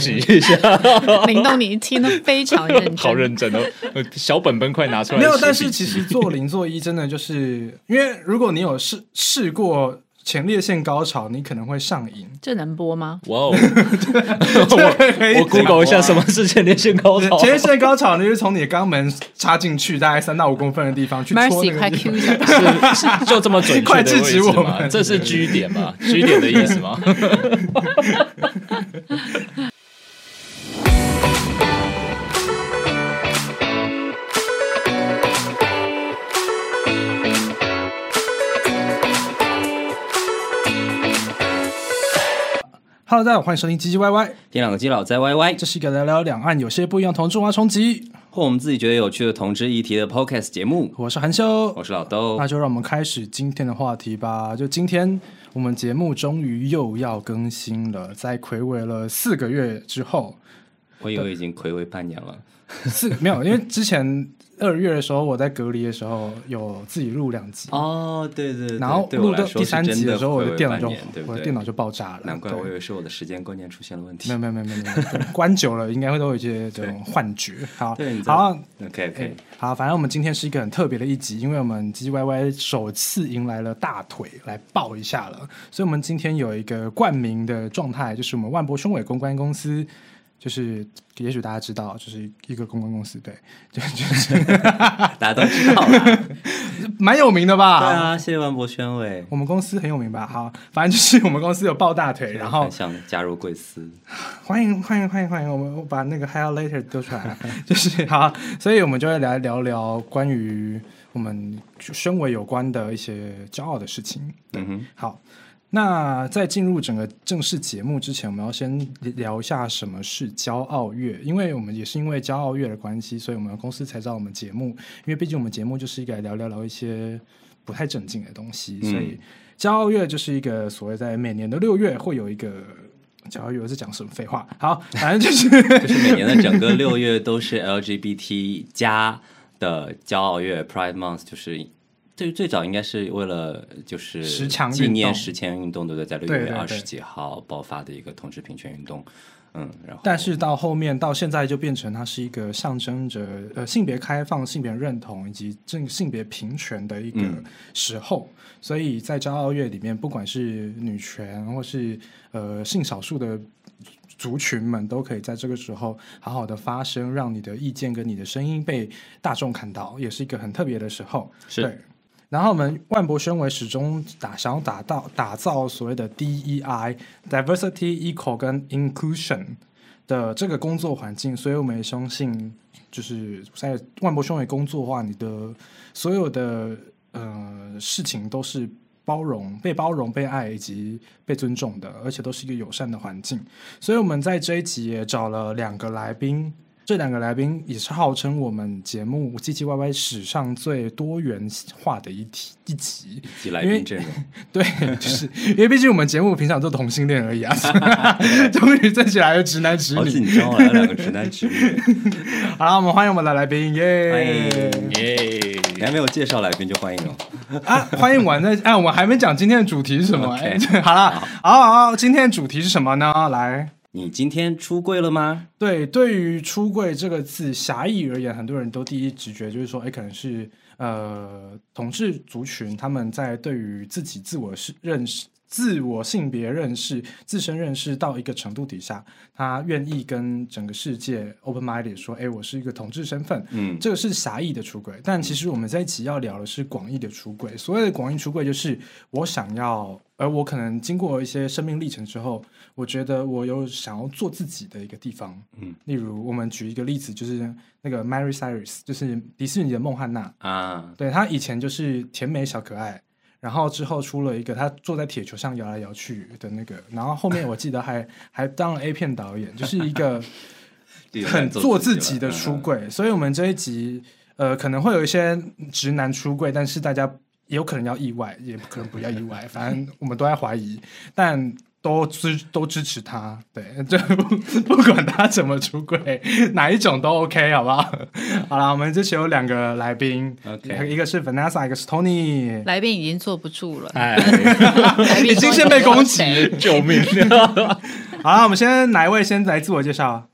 学习一下，林东，你听得非常认真，好认真哦，呃小本本快拿出来。没有，但是其实做零做一真的就是因为如果你有试试过前列腺高潮，你可能会上瘾。这能播吗？哇哦，我我 Google 一下什么是前列腺高潮。前列腺高潮呢，就是从你的肛门插进去大概三到五公分的地方去戳 Mercy，快那个地 Q。一下，是是就这么准确快制止我置吗？们这是 G 点吗？G 点的意思吗？Hello，大家好，欢迎收听唧唧歪歪，天两个基佬在歪歪这是一个聊聊两岸有些不一样同志文化冲击。或我们自己觉得有趣的同志议题的 Podcast 节目。我是韩修我，是老豆那，就让我们开始今天的话题吧。就今天我们节目终于又要更新了，在暌违了四个月之后，我以为已经暌违半年了。四没有，因为之前二月的时候我在隔离的时候有自己录两集，哦，对对对，然后录到第三集的时候，我的电脑就我的电脑就爆炸了，难怪我以对为是我的时间观念出现了问题。没有。没有没有没有 关久了应该会都有一些这种幻觉。好好，OK OK，好，反正我们今天是一个很特别的一集，因为我们唧唧歪歪首次迎来了大腿来抱一下了，所以我们今天有一个冠名的状态，就是我们万博胸伟公关公司。就是，也许大家知道，就是一个公关公司，对，就就是 大家都知道啦。蛮有名的吧？对啊，谢谢万博宣伟，我们公司很有名吧？好，反正就是我们公司有抱大腿，然后想加入贵司。欢迎欢迎欢迎欢迎，我们我把那个 highlighter 丢出来，就是好，所以我们就会来聊聊关于我们身为有关的一些骄傲的事情。嗯哼，好，那在进入整个正式节目之前，我们要先聊一下什么是骄傲月，因为我们也是因为骄傲月的关系，所以我们公司才找我们节目，因为毕竟我们节目就是一个来聊聊聊一些不太正经的东西，嗯所以骄傲月就是一个所谓在每年的六月会有一个。骄傲月我是讲什么废话？好，反正就是 就是每年的整个六月都是 LGBT 加的骄傲月 Pride Month，就是最最早应该是为了就是纪念十强运动，对不对？在六月二十几号爆发的一个同志平权运动，嗯，然后但是到后面到现在就变成它是一个象征着呃性别开放、性别认同以及正性别平权的一个嗯时候，所以在骄傲月里面，不管是女权或是呃性少数的族群们，都可以在这个时候好好的发声，让你的意见跟你的声音被大众看到，也是一个很特别的时候。是对。然后我们万博宣伟始终打想要打到打造所谓的 DEI diversity、equal 跟 inclusion 的这个工作环境，所以我们也相信，就是在万博宣伟工作的话，你的所有的呃事情都是包容、被包容、被爱以及被尊重的，而且都是一个友善的环境。所以我们在这一集也找了两个来宾。这两个来宾也是号称我们节目唧唧歪歪史上最多元化的一题一集，及来因为宾阵容，对，就是因为毕竟我们节目平常都同性恋而已啊，终于站起来了直男直女。好紧张哦，来两个直男直女，好了，我们欢迎我们的来宾，耶！欢迎耶！你还没有介绍来宾就欢迎哦。啊，欢迎完再哎，我们还没讲今天的主题是什么哎，好了，好好好，今天的主题是什么呢？来，你今天出柜了吗？对，对于“出柜”这个字狭义而言，很多人都第一直觉就是说，哎，可能是呃同志族群他们在对于自己自我是认识。自我性别认识、自身认识到一个程度底下，他愿意跟整个世界 open minded 说：“哎，我是一个同志身份。”嗯，这个是狭义的出轨，但其实我们在一起要聊的是广义的出轨。所谓的广义出轨，就是我想要，而我可能经过一些生命历程之后，我觉得我有想要做自己的一个地方。嗯，例如我们举一个例子，就是那个 Mary Cyrus，就是迪士尼的孟汉娜，啊，对她以前就是甜美小可爱。然后之后出了一个，他坐在铁球上摇来摇去的那个，然后后面我记得还还当了 A 片导演，就是一个 很做自己的出柜。柜，所以我们这一集呃可能会有一些直男出柜，但是大家也有可能要意外，也可能不要意外，反正我们都在怀疑，但都支都支持他，对，就不管他怎么出轨，哪一种都 OK，好不好？好了，我们这期有两个来宾 OK 一个是 Vanessa，一个是 Tony。来宾已经坐不住了，哎，已经先被攻击，救命！好了，我们先哪一位先来自我介绍？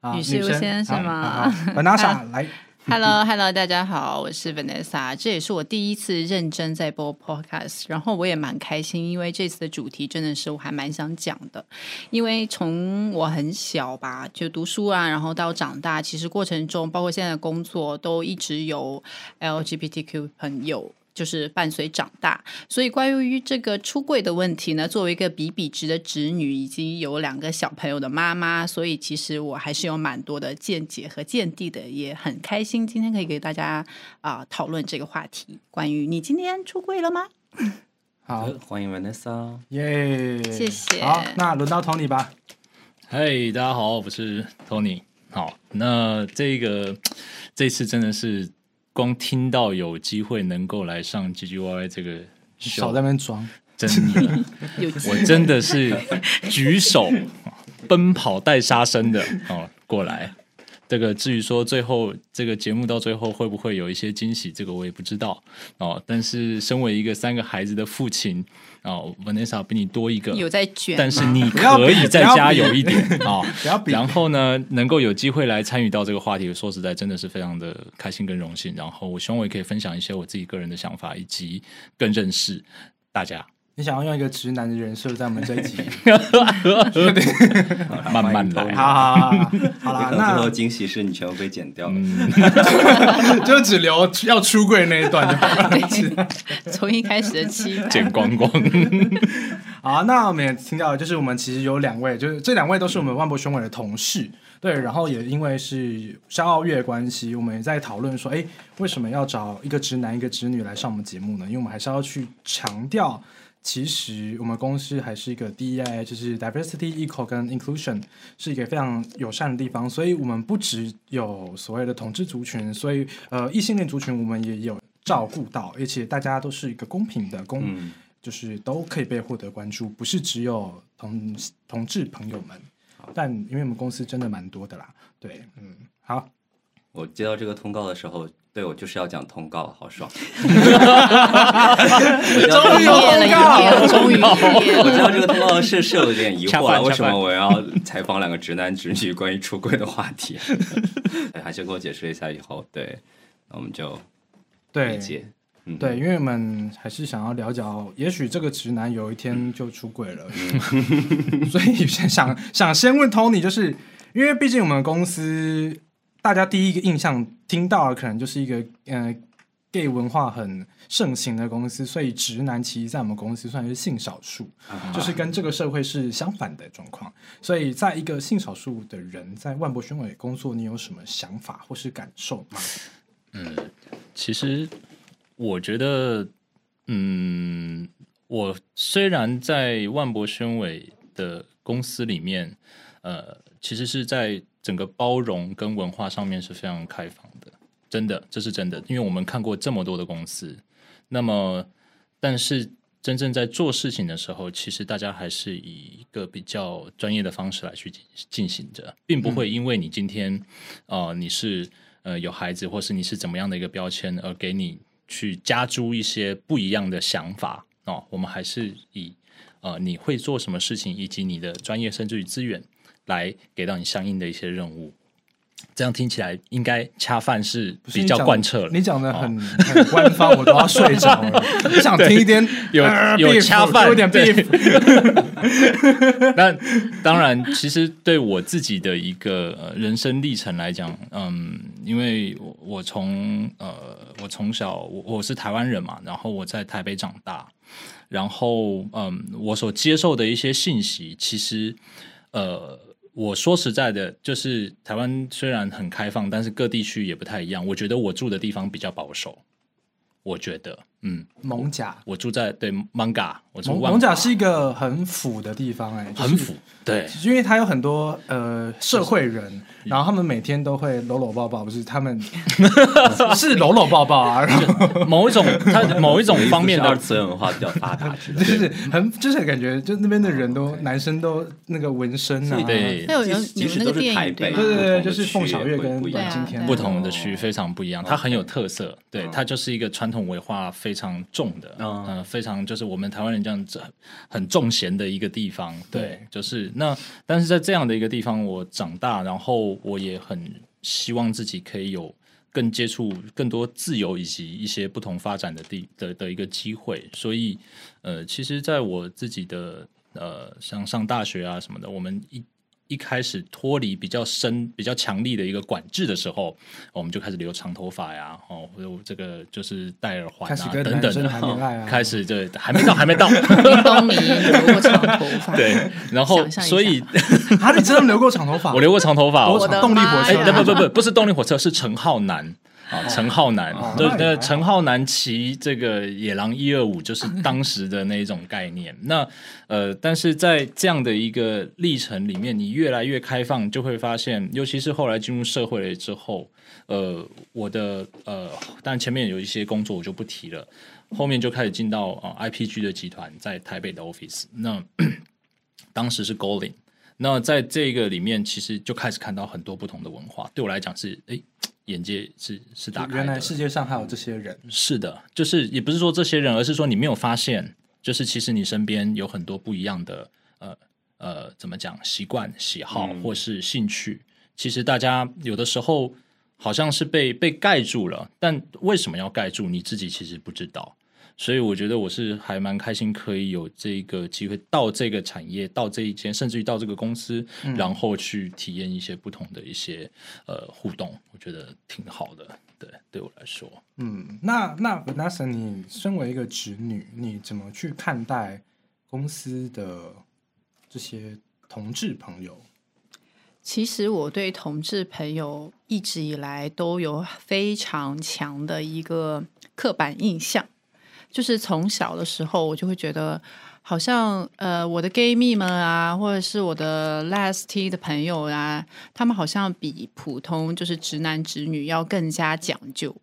啊，女士优先是吗？Vanessa 来，Hello，Hello，大家好，我是 Vanessa，这也是我第一次认真在播 Podcast，然后我也蛮开心，因为这次的主题真的是我还蛮想讲的，因为从我很小吧，就读书啊，然后到长大，其实过程中，包括现在的工作，都一直有 LGBTQ 朋友。就是伴随长大，所以关于这个出柜的问题呢，作为一个比比值的侄女，以及有两个小朋友的妈妈，所以其实我还是有蛮多的见解和见地的，也很开心今天可以给大家啊、讨论这个话题。关于你今天出柜了吗？好，欢迎 Vanessa。耶，谢谢好，那轮到 Tony 吧。嘿，大家好，我是 Tony。好，那这个这次真的是光听到有机会能够来上 G G Y Y 这个秀少在，那边装，真的，我真的是举手奔跑带杀生的哦过来。这个至于说最后这个节目到最后会不会有一些惊喜，这个我也不知道哦。但是身为一个三个孩子的父亲哦，Vanessa 比你多一个，有在卷，但是你可以再加油一点 啊！然后呢，能够有机会来参与到这个话题，说实在真的是非常的开心跟荣幸。然后我希望我也可以分享一些我自己个人的想法，以及更认识大家。你想要用一个直男的人设在我们这一集？慢慢来好好好好，好啦，可能最后惊喜是你全部被剪掉了。嗯，就只留要出柜那一段就好了。从一开始的期待，剪光光。好，那我们也听到，就是我们其实有两位，就是这两位都是我们万博雄伟的同事，对，然后也因为是商奥月的关系，我们也在讨论说，哎，为什么要找一个直男一个直女来上我们节目呢？因为我们还是要去强调，其实我们公司还是一个 DEI，就是 diversity、equal 跟 inclusion 是一个非常友善的地方，所以我们不只有所谓的同志族群，所以呃异性恋族群我们也有照顾到，而且大家都是一个公平的公。嗯，就是都可以被获得关注，不是只有同同志朋友们。但因为我们公司真的蛮多的啦，对，嗯，好，我接到这个通告的时候，对我就是要讲通告，好爽。终于有通告了，终于我知道了。这个通告是是有点疑惑了，为什么我要采访两个直男直女关于出柜的话题？对，还是给我解释一下以后，对，那我们就理对解。嗯，对，因为我们还是想要了解，也许这个直男有一天就出轨了，所以想想想先问 Tony，就是因为毕竟我们公司大家第一个印象听到的可能就是一个呃 gay 文化很盛行的公司，所以直男其实在我们公司算是性少数。就是跟这个社会是相反的状况。所以，在一个性少数的人在万博宣委工作，你有什么想法或是感受吗？嗯其实我觉得，嗯，我虽然在万博宣委的公司里面，呃，其实是在整个包容跟文化上面是非常开放的，真的，这是真的，因为我们看过这么多的公司，那么，但是真正在做事情的时候，其实大家还是以一个比较专业的方式来去进行着，并不会因为你今天，呃，你是呃有孩子，或是你是怎么样的一个标签，而给你去加诸一些不一样的想法哦。我们还是以呃你会做什么事情，以及你的专业甚至于资源，来给到你相应的一些任务。这样听起来应该恰饭是比较贯彻了。你讲的很、很官方，我都要睡着了。我想听一点 有呃有恰饭有点对 beef。那当然，其实对我自己的一个、呃、人生历程来讲，嗯，因为我我从呃我从小我我是台湾人嘛，然后我在台北长大，然后嗯，我所接受的一些信息，其实呃。我说实在的，就是台湾虽然很开放，但是各地区也不太一样。我觉得我住的地方比较保守，我觉得，嗯，蒙甲，我住在对 Manga，我住蒙蒙甲是一个很腐的地方、哎，就是很腐，对，因为他有很多呃社会人，然后他们每天都会搂搂抱抱，不是他们 是搂搂抱抱啊，然后某一种他某一种 方面的是二次元文化比较发达就。是很就是感觉，就那边的人都男生都那个纹身啊，对那有人即使你们那个都是台北，电影对对对就是凤小岳跟阮经天不同的区非常不一样，它很有特色。对，嗯它就是一个传统文化非非常重的，嗯呃，非常就是我们台湾人这样子很重咸的一个地方。对，对就是那，但是在这样的一个地方，我长大，然后我也很希望自己可以有更接触更多自由以及一些不同发展的地的的一个机会。所以，呃，其实在我自己的呃，像上大学啊什么的，我们一一开始脱离比较深、比较强力的一个管制的时候，我们就开始留长头发呀，哦，或者这个就是戴耳环啊等等的，开始对，还没到，还没到，叮咚你留过长头发，对，然后所以啊，你真的留过长头发？我留过长头发，我动力火哎，车，不不不不，不是动力火车，是陈浩南啊，陈浩南哦，对对，那陈浩南骑这个野狼一二五，就是当时的那一种概念。那呃，但是在这样的一个历程里面，你越来越开放，就会发现，尤其是后来进入社会了之后，呃，我的呃，但前面有一些工作我就不提了，后面就开始进到啊、呃 IPG 的集团在台北的 office，那 当时是 Golin。那在这个里面，其实就开始看到很多不同的文化。对我来讲是，哎，眼界是是打开的。原来世界上还有这些人，是的，就是也不是说这些人，而是说你没有发现，就是其实你身边有很多不一样的呃呃，怎么讲习惯、喜好嗯或是兴趣。其实大家有的时候好像是被被盖住了，但为什么要盖住，你自己其实不知道。所以我觉得我是还蛮开心，可以有这个机会到这个产业，到这一间，甚至于到这个公司，然后去体验一些不同的一些呃互动，我觉得挺好的。对，对我来说，嗯，那那 Vanessa，你身为一个侄女，你怎么去看待公司的这些同志朋友？其实我对同志朋友一直以来都有非常强的一个刻板印象，就是从小的时候我就会觉得，好像呃我的 gay 蜜们啊，或者是我的 last T 的朋友啊，他们好像比普通就是直男直女要更加讲究，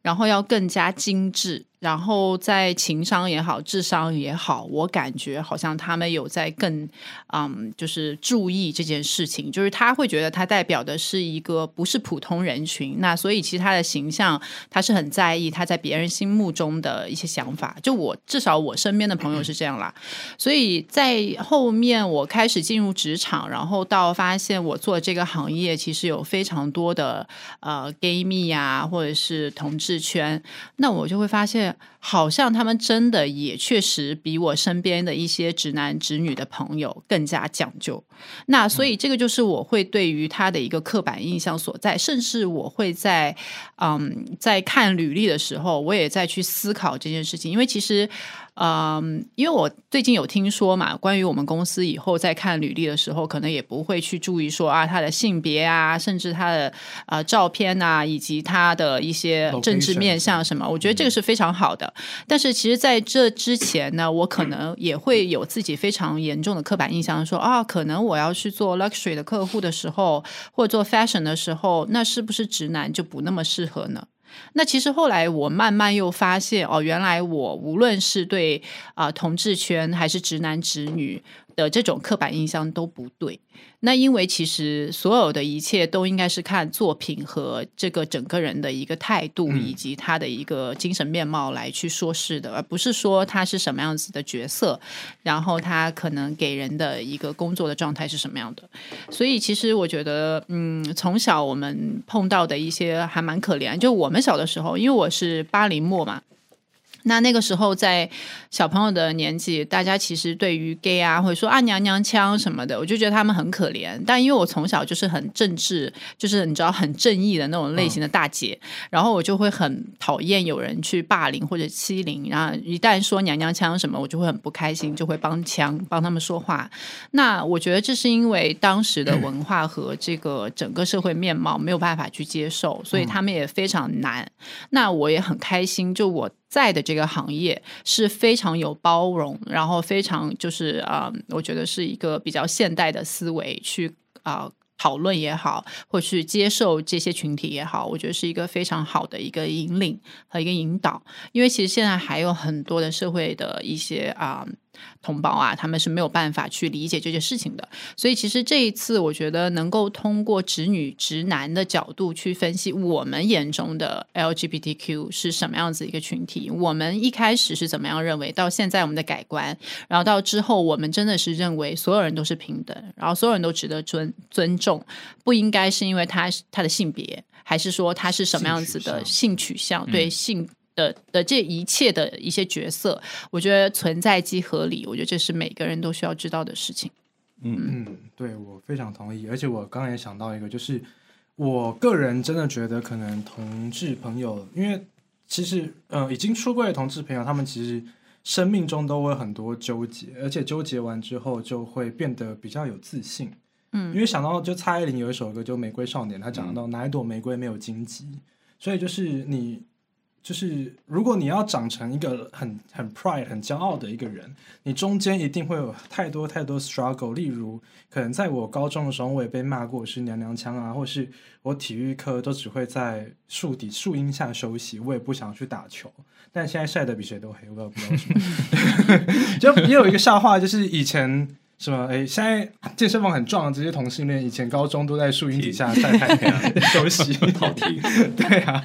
然后要更加精致，然后在情商也好，智商也好，我感觉好像他们有在更嗯，就是注意这件事情，就是他会觉得他代表的是一个不是普通人群，那所以其实他的形象他是很在意他在别人心目中的一些想法。就我至少我身边的朋友是这样啦，所以在后面我开始进入职场，然后到发现我做这个行业其实有非常多的呃 gay 蜜啊，或者是同志圈，那我就会发现，好像他们真的也确实比我身边的一些直男直女的朋友更加讲究。那所以这个就是我会对于他的一个刻板印象所在，甚至我会在嗯在看履历的时候，我也在去思考这件事情，因为其实。嗯，因为我最近有听说嘛，关于我们公司以后在看履历的时候，可能也不会去注意说啊他的性别啊，甚至他的呃照片啊，以及他的一些政治面向什么，我觉得这个是非常好的。但是其实在这之前呢，我可能也会有自己非常严重的刻板印象说，啊，可能我要去做 luxury 的客户的时候，或者做 fashion 的时候，那是不是直男就不那么适合呢？那其实后来我慢慢又发现，哦，原来我无论是对啊、同志圈还是直男直女的这种刻板印象都不对。那因为其实所有的一切都应该是看作品和这个整个人的一个态度，以及他的一个精神面貌来去说事的，而不是说他是什么样子的角色，然后他可能给人的一个工作的状态是什么样的。所以其实我觉得，嗯，从小我们碰到的一些还蛮可怜。就我们小的时候，因为我是八零末嘛，那那个时候在小朋友的年纪，大家其实对于 gay 啊，或者说啊娘娘腔什么的，我就觉得他们很可怜。但因为我从小就是很政治，就是你知道很正义的那种类型的大姐，然后我就会很讨厌有人去霸凌或者欺凌，然后一旦说娘娘腔什么，我就会很不开心，就会帮腔帮他们说话。那我觉得这是因为当时的文化和这个整个社会面貌没有办法去接受，所以他们也非常难。那我也很开心，就我在的这个行业是非常有包容，然后非常就是啊、我觉得是一个比较现代的思维去啊。讨论也好，或去接受这些群体也好，我觉得是一个非常好的一个引领和一个引导。因为其实现在还有很多的社会的一些啊、同胞啊，他们是没有办法去理解这件事情的。所以其实这一次，我觉得能够通过直女直男的角度去分析我们眼中的 LGBTQ 是什么样子一个群体，我们一开始是怎么样认为，到现在我们的改观，然后到之后我们真的是认为所有人都是平等，然后所有人都值得尊尊重，不应该是因为他他的性别，还是说他是什么样子的性取向，对性。的的这一切的一些角色，我觉得存在即合理。我觉得这是每个人都需要知道的事情。嗯嗯，对我非常同意。而且我刚才也想到一个，就是我个人真的觉得，可能同志朋友，因为其实呃已经出柜的同志朋友，他们其实生命中都会很多纠结，而且纠结完之后就会变得比较有自信。嗯，因为想到就蔡依林有一首歌就《玫瑰少年》，他讲到哪一朵玫瑰没有荆棘，所以就是你。就是如果你要长成一个很很 pride 很骄傲的一个人，你中间一定会有太多太多 struggle。例如，可能在我高中的时候，我也被骂过是娘娘腔啊，或是我体育课都只会在树底树荫下休息，我也不想去打球。但现在晒得比谁都黑，我也不知道为什么。就也有一个笑话，就是以前。是吗？哎，现在健身房很壮的这些同性恋，以前高中都在树荫底下晒太阳 休息 跑题。对啊，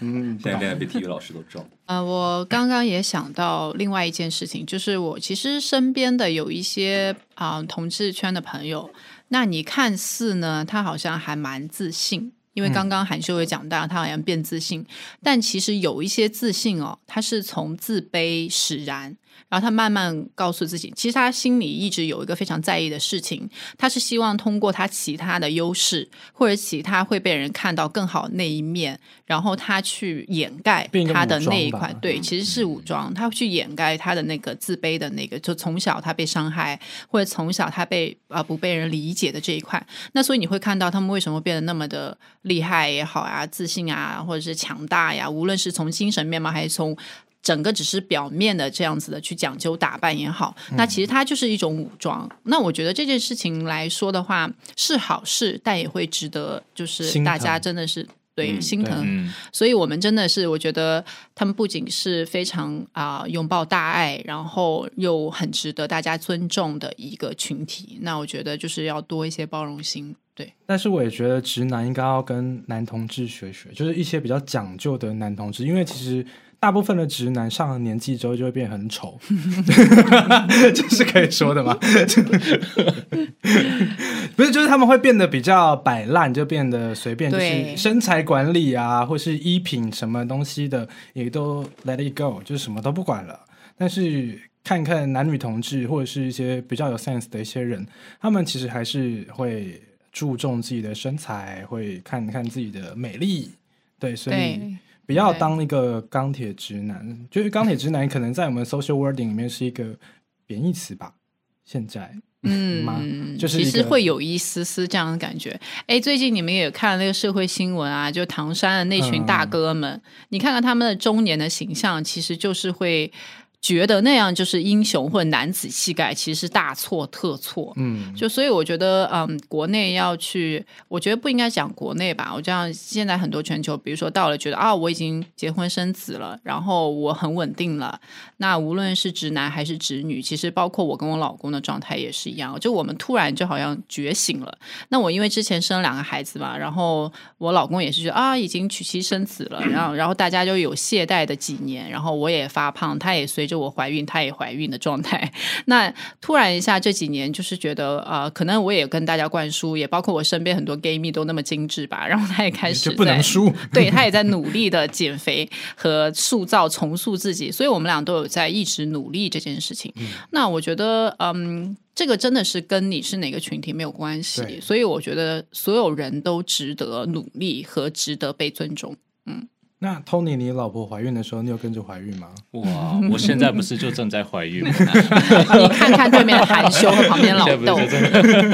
嗯，现在比体育老师都壮。呃，我刚刚也想到另外一件事情，就是我其实身边的有一些啊同志圈的朋友，那你看似呢，他好像还蛮自信，因为刚刚韩秀也讲到，他好像变自信，但其实有一些自信哦，他是从自卑使然。然后他慢慢告诉自己，其实他心里一直有一个非常在意的事情，他是希望通过他其他的优势或者其他会被人看到更好那一面，然后他去掩盖他的那一块。对，其实是武装，他去掩盖他的那个自卑的那个，就从小他被伤害或者从小他被啊不被人理解的这一块。那所以你会看到他们为什么变得那么的厉害也好啊，自信啊，或者是强大呀，无论是从精神面貌还是从。整个只是表面的这样子的去讲究打扮也好，那其实它就是一种武装。那我觉得这件事情来说的话是好事，但也会值得就是大家真的是对心疼。所以我们真的是我觉得他们不仅是非常啊拥抱大爱，然后又很值得大家尊重的一个群体。那我觉得就是要多一些包容心。对，但是我也觉得直男应该要跟男同志学学，就是一些比较讲究的男同志，因为其实。大部分的直男上了年纪之后就会变很丑，这是可以说的吗？不是，就是他们会变得比较摆烂，就变得随便，就是身材管理啊，或是衣品什么东西的也都 let it go，就是什么都不管了。但是看看男女同志或者是一些比较有 sense 的一些人，他们其实还是会注重自己的身材，会看看自己的美丽。对，所以。不要当一个钢铁直男，就是钢铁直男可能在我们 social wording 里面是一个贬义词吧？现在，嗯，就是其实会有一丝丝这样的感觉。哎，最近你们也看了那个社会新闻啊，就唐山的那群大哥们，你看看他们的中年的形象，其实就是会。觉得那样就是英雄或者男子气概，其实是大错特错。嗯，就所以我觉得，嗯，国内要去，我觉得不应该讲国内吧。我这样现在很多全球，比如说到了觉得啊，我已经结婚生子了，然后我很稳定了。那无论是直男还是直女，其实包括我跟我老公的状态也是一样。就我们突然就好像觉醒了。那我因为之前生了两个孩子嘛，然后我老公也是觉得啊，已经娶妻生子了，然后然后大家就有懈怠的几年，然后我也发胖，他也随着。我怀孕，她也怀孕的状态。那突然一下，这几年就是觉得，呃，可能我也跟大家灌输，也包括我身边很多 gay 蜜都那么精致吧。然后她也开始不能输，对她也在努力的减肥和塑造、重塑自己。所以我们俩都有在一直努力这件事情。那我觉得，嗯，这个真的是跟你是哪个群体没有关系。所以我觉得所有人都值得努力和值得被尊重。嗯。那 Tony，你老婆怀孕的时候，你有跟着怀孕吗？哇，我现在不是就正在怀孕吗？你看看对面的含羞和旁边老 豆，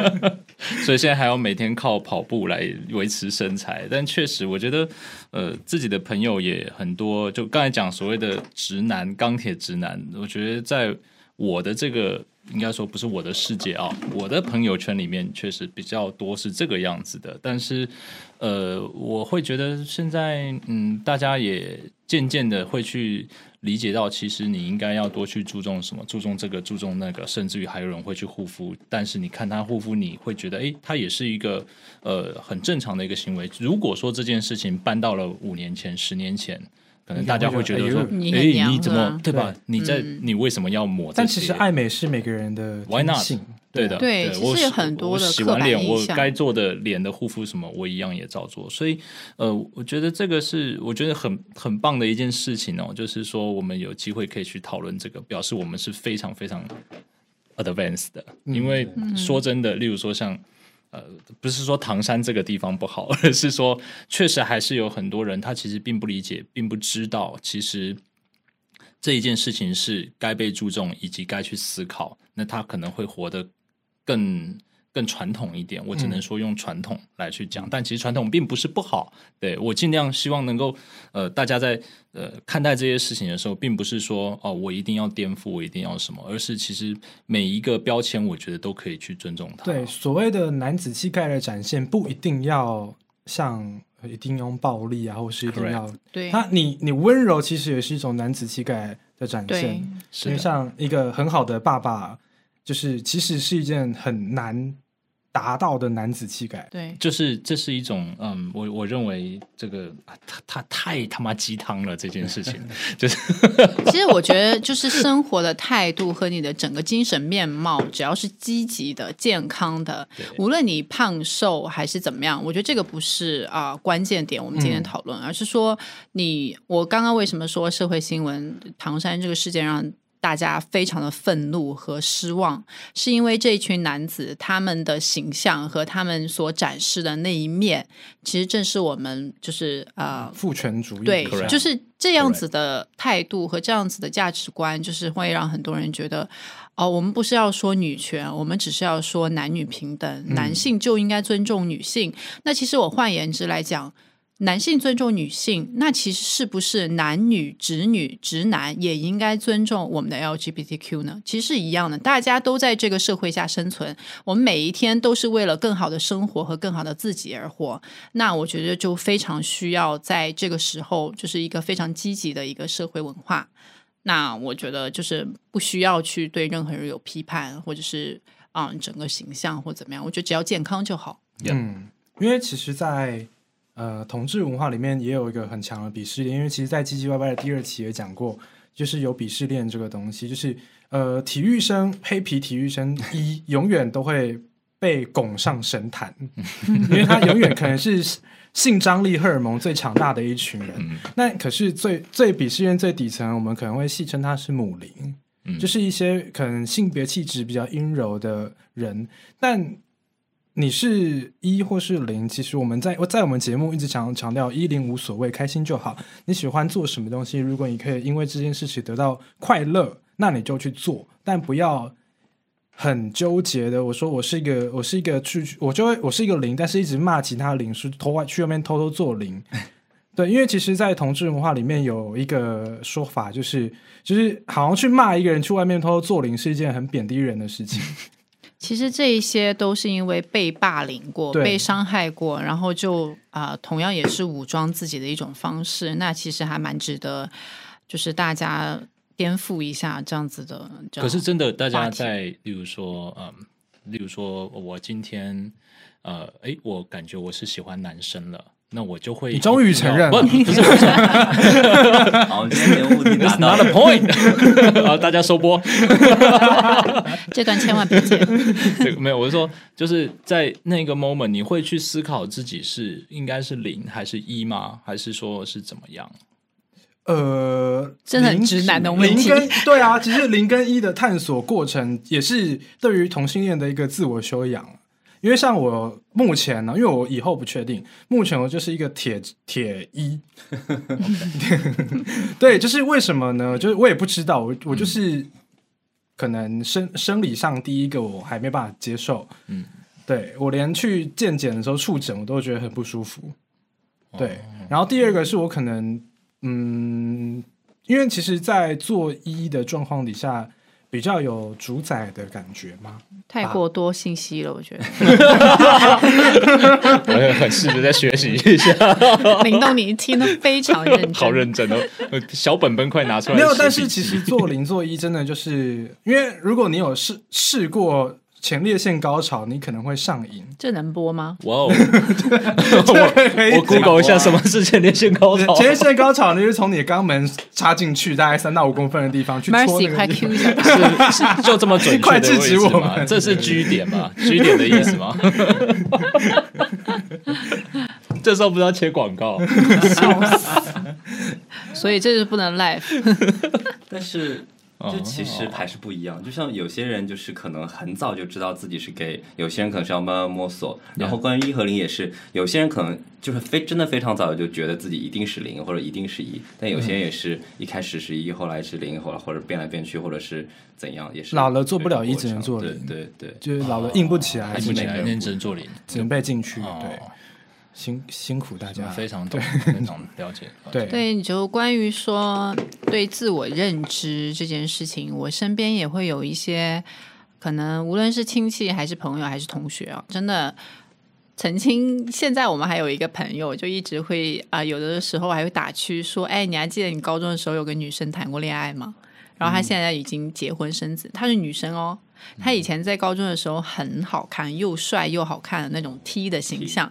所以现在还要每天靠跑步来维持身材。但确实，我觉得呃，自己的朋友也很多。就刚才讲所谓的直男、钢铁直男，我觉得在我的这个应该说不是我的世界啊，我的朋友圈里面确实比较多是这个样子的。但是，呃，我会觉得现在，嗯，大家也渐渐的会去理解到，其实你应该要多去注重什么，注重这个，注重那个，甚至于还有人会去护肤。但是你看他护肤，你会觉得，哎，他也是一个呃很正常的一个行为。如果说这件事情搬到了五年前、十年前。可能大家会觉得说，哎，你怎么对吧？你在你为什么要抹？但其实爱美是每个人的 Why not？对的，对，其实很多的洗完脸，我该做的脸的护肤什么，我一样也照做。所以，呃，我觉得这个是我觉得很很棒的一件事情哦，就是说我们有机会可以去讨论这个，表示我们是非常非常 advanced 的。因为说真的，例如说像。呃，不是说唐山这个地方不好，而是说确实还是有很多人，他其实并不理解，并不知道，其实这一件事情是该被注重，以及该去思考。那他可能会活得更。更传统一点，我只能说用传统来去讲，但其实传统并不是不好。对我尽量希望能够，呃，大家在呃看待这些事情的时候，并不是说哦，我一定要颠覆，我一定要什么，而是其实每一个标签，我觉得都可以去尊重它。对，所谓的男子气概的展现，不一定要像一定用暴力啊，或是一定要对。那你你温柔，其实也是一种男子气概的展现。因为像一个很好的爸爸，就是其实是一件很难。达到的男子气概，对，就是这是一种，嗯，我我认为这个他他太他妈鸡汤了，这件事情 就是，其实我觉得就是生活的态度和你的整个精神面貌，只要是积极的、健康的，无论你胖瘦还是怎么样，我觉得这个不是啊关键点。我们今天讨论，而是说你我刚刚为什么说社会新闻唐山这个事件让。大家非常的愤怒和失望，是因为这一群男子他们的形象和他们所展示的那一面，其实正是我们就是呃父权主义对，就是这样子的态度和这样子的价值观，就是会让很多人觉得哦，我们不是要说女权，我们只是要说男女平等，男性就应该尊重女性。那其实我换言之来讲。男性尊重女性，那其实是不是男女、直女、直男也应该尊重我们的 LGBTQ 呢？其实是一样的，大家都在这个社会下生存，我们每一天都是为了更好的生活和更好的自己而活。那我觉得就非常需要在这个时候，就是一个非常积极的一个社会文化。那我觉得就是不需要去对任何人有批判，或者是啊整个形象或怎么样。我觉得只要健康就好。嗯，因为其实，在呃，同志文化里面也有一个很强的鄙视链，因为其实，在唧唧歪歪的第二期也讲过，就是有鄙视链这个东西，就是呃，体育生黑皮体育生一永远都会被拱上神坛，因为他永远可能是性张力荷尔蒙最强大的一群人。那可是最最鄙视链最底层，我们可能会戏称他是母灵，就是一些可能性别气质比较阴柔的人，但。你是一或是零，其实我们在我在我们节目一直强强调一零无所谓，开心就好。你喜欢做什么东西，如果你可以因为这件事情得到快乐，那你就去做，但不要很纠结的。我说我是一个，我是一个去，我就会我是一个零，但是一直骂其他零是偷外去外面偷偷做零。对，因为其实，在同志文化里面有一个说法，就是就是好像去骂一个人去外面偷偷做零是一件很贬低人的事情。其实这一些都是因为被霸凌过、被伤害过，然后就啊，同样也是武装自己的一种方式。那其实还蛮值得，就是大家颠覆一下这样子的。可是真的，大家在例如说，嗯，例如说我今天，呃，哎，我感觉我是喜欢男生了。那我就会，你终于承认，不不是，好，今天目的达到了 point，好，大家收播，这段千万别剪。没有，我是说，就是在那个 moment，你会去思考自己是应该是零还是一吗？还是说是怎么样？呃，真的很直男的问题。零跟对啊，其实零跟一的探索过程，也是对于同性恋的一个自我修养。因为像我目前呢，因为我以后不确定，目前我就是一个铁铁一，对，就是为什么呢？就是我也不知道，我我就是可能生生理上第一个我还没办法接受，嗯，对我连去健检的时候触诊我都觉得很不舒服，对，然后第二个是我可能嗯，因为其实，在做一的状况底下。比较有主宰的感觉吗？太过多信息了，我觉得。我也很试着在学习一下，林东，你听得非常认真，好认真哦，呃小本本快拿出来。没有，但是其实做零做一真的就是，因为如果你有试试过前列腺高潮，你可能会上瘾。这能播吗？哇哦，我我 Google 一下什么是前列腺高潮。前列腺高潮，你就是从你的肛门插进去大概三到五公分的地方去 戳 Mercy，快那个地 Q 一下。是是就这么准确快制止我？们这是 G 点吗？G 点的意思吗？这时候不是要切广告？笑死！所以这是不能 live。但是哦就其实还是不一样。就像有些人就是可能很早就知道自己是 gay，有些人可能是要慢慢摸索。然后关于一和零也是，有些人可能就是非真的非常早就觉得自己一定是零或者一定是一，但有些人也是一开始是一，后来是零，后来或者变来变去，或者是怎样，也是老了做不了一只能做零对对对。就是老了硬不起来，还不起来，只能认真做零，只能被进去。哦对，辛辛苦大家。非常懂，非常了解。对对，你就关于说对自我认知这件事情，我身边也会有一些可能，无论是亲戚还是朋友还是同学啊，真的。曾经，现在我们还有一个朋友，就一直会啊、有的时候还会打趣说：“哎，你还记得你高中的时候有个女生谈过恋爱吗？”然后她现在已经结婚生子，她是女生哦。她以前在高中的时候很好看，又帅又好看的那种 T 的形象。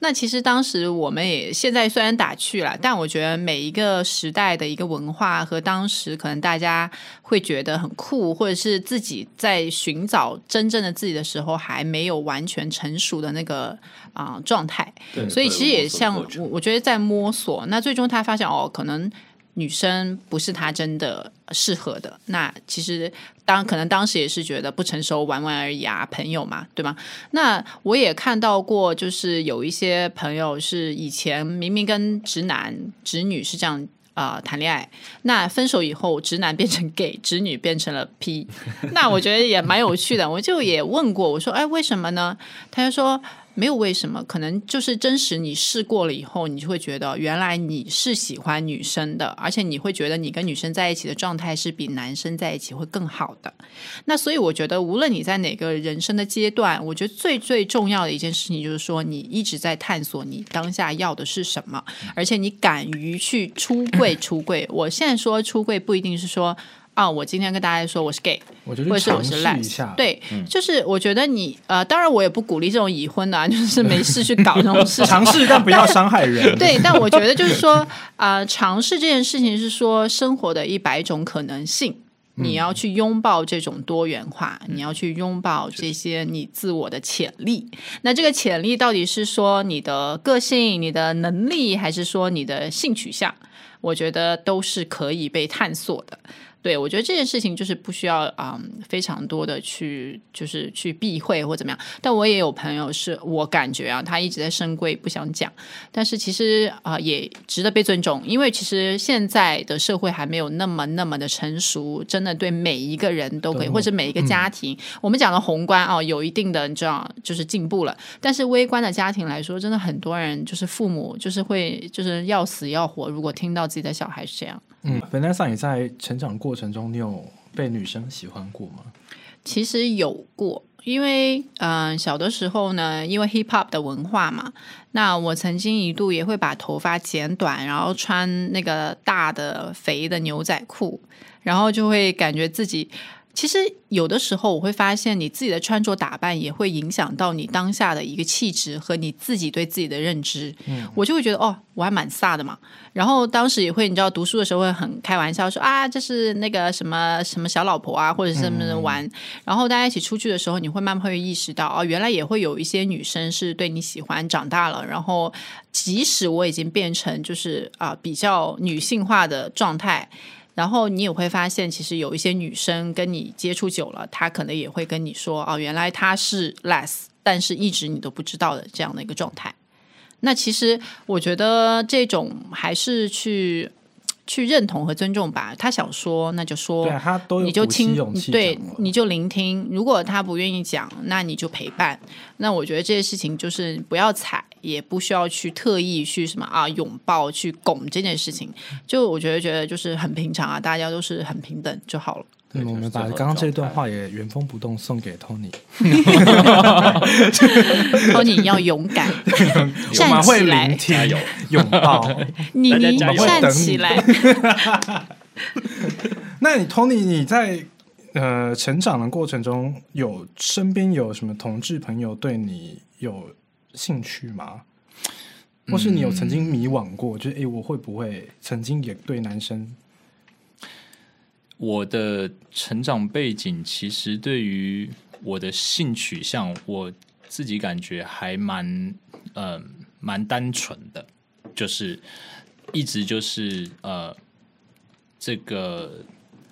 那其实当时我们也现在虽然打趣了，但我觉得每一个时代的一个文化和当时可能大家会觉得很酷，或者是自己在寻找真正的自己的时候还没有完全成熟的那个啊、状态。所以其实也像我，我觉得在摸索。那最终他发现哦，可能女生不是他真的适合的。那其实当可能当时也是觉得不成熟，玩玩而已啊，朋友嘛，对吗？那我也看到过，就是有一些朋友是以前明明跟直男、直女是这样。啊、谈恋爱，那分手以后，直男变成 gay，直女变成了 P，那我觉得也蛮有趣的。我就也问过，我说，哎，为什么呢？他就说没有为什么，可能就是真实你试过了以后，你就会觉得原来你是喜欢女生的，而且你会觉得你跟女生在一起的状态是比男生在一起会更好的。那所以我觉得，无论你在哪个人生的阶段，我觉得最最重要的一件事情就是说，你一直在探索你当下要的是什么，而且你敢于去出柜。出柜，我现在说出柜不一定是说。啊，我今天跟大家说我是 gay，我觉得或者是我是 les，对，就是我觉得你呃，当然我也不鼓励这种已婚的、啊，就是没事去搞这种事。尝试但不要伤害人。对，但我觉得就是说，啊，尝试这件事情是说生活的一百种可能性。你要去拥抱这种多元化，你要去拥抱这些你自我的潜力。那这个潜力到底是说你的个性、你的能力，还是说你的性取向？我觉得都是可以被探索的。对，我觉得这件事情就是不需要啊、嗯非常多的去就是去避讳或怎么样。但我也有朋友是我感觉啊，他一直在深闺不想讲，但是其实啊、也值得被尊重，因为其实现在的社会还没有那么那么的成熟，真的对每一个人都可以，或者每一个家庭，我们讲的宏观哦，有一定的你知道就是进步了，但是微观的家庭来说，真的很多人就是父母就是会就是要死要活，如果听到自己的小孩是这样。嗯，Vanessa，你在成长过程中，你有被女生喜欢过吗？其实有过，因为嗯、呃小的时候呢，因为 hip hop 的文化嘛，那我曾经一度也会把头发剪短，然后穿那个大的肥的牛仔裤，然后就会感觉自己。其实有的时候我会发现，你自己的穿着打扮也会影响到你当下的一个气质和你自己对自己的认知。我就会觉得哦，我还蛮飒的嘛。然后当时也会，你知道，读书的时候会很开玩笑说啊，这是那个什么什么小老婆啊，或者是什么玩。然后大家一起出去的时候，你会慢慢会意识到，哦，原来也会有一些女生是对你喜欢，长大了，然后即使我已经变成就是啊、比较女性化的状态。然后你也会发现，其实有一些女生跟你接触久了，她可能也会跟你说，哦，原来她是 less，但是一直你都不知道的这样的一个状态。那其实我觉得这种还是去去认同和尊重吧。他想说，那就说，你就听对，你就聆听。如果他不愿意讲，那你就陪伴。那我觉得这些事情就是不要踩，也不需要去特意去什么啊拥抱、去拱这件事情。就我觉得觉得就是很平常啊，大家都是很平等就好了。嗯，我们把刚刚这段话也原封不动送给 Tony。Tony 要勇敢，我 站起来加油、拥抱。你你站起来。那你 Tony，你在呃成长的过程中，有身边有什么同志朋友对你有兴趣吗？或是你有曾经迷惘过，就是诶，我会不会曾经也对男生？我的成长背景其实对于我的性取向，我自己感觉还蛮呃蛮单纯的，就是一直就是呃这个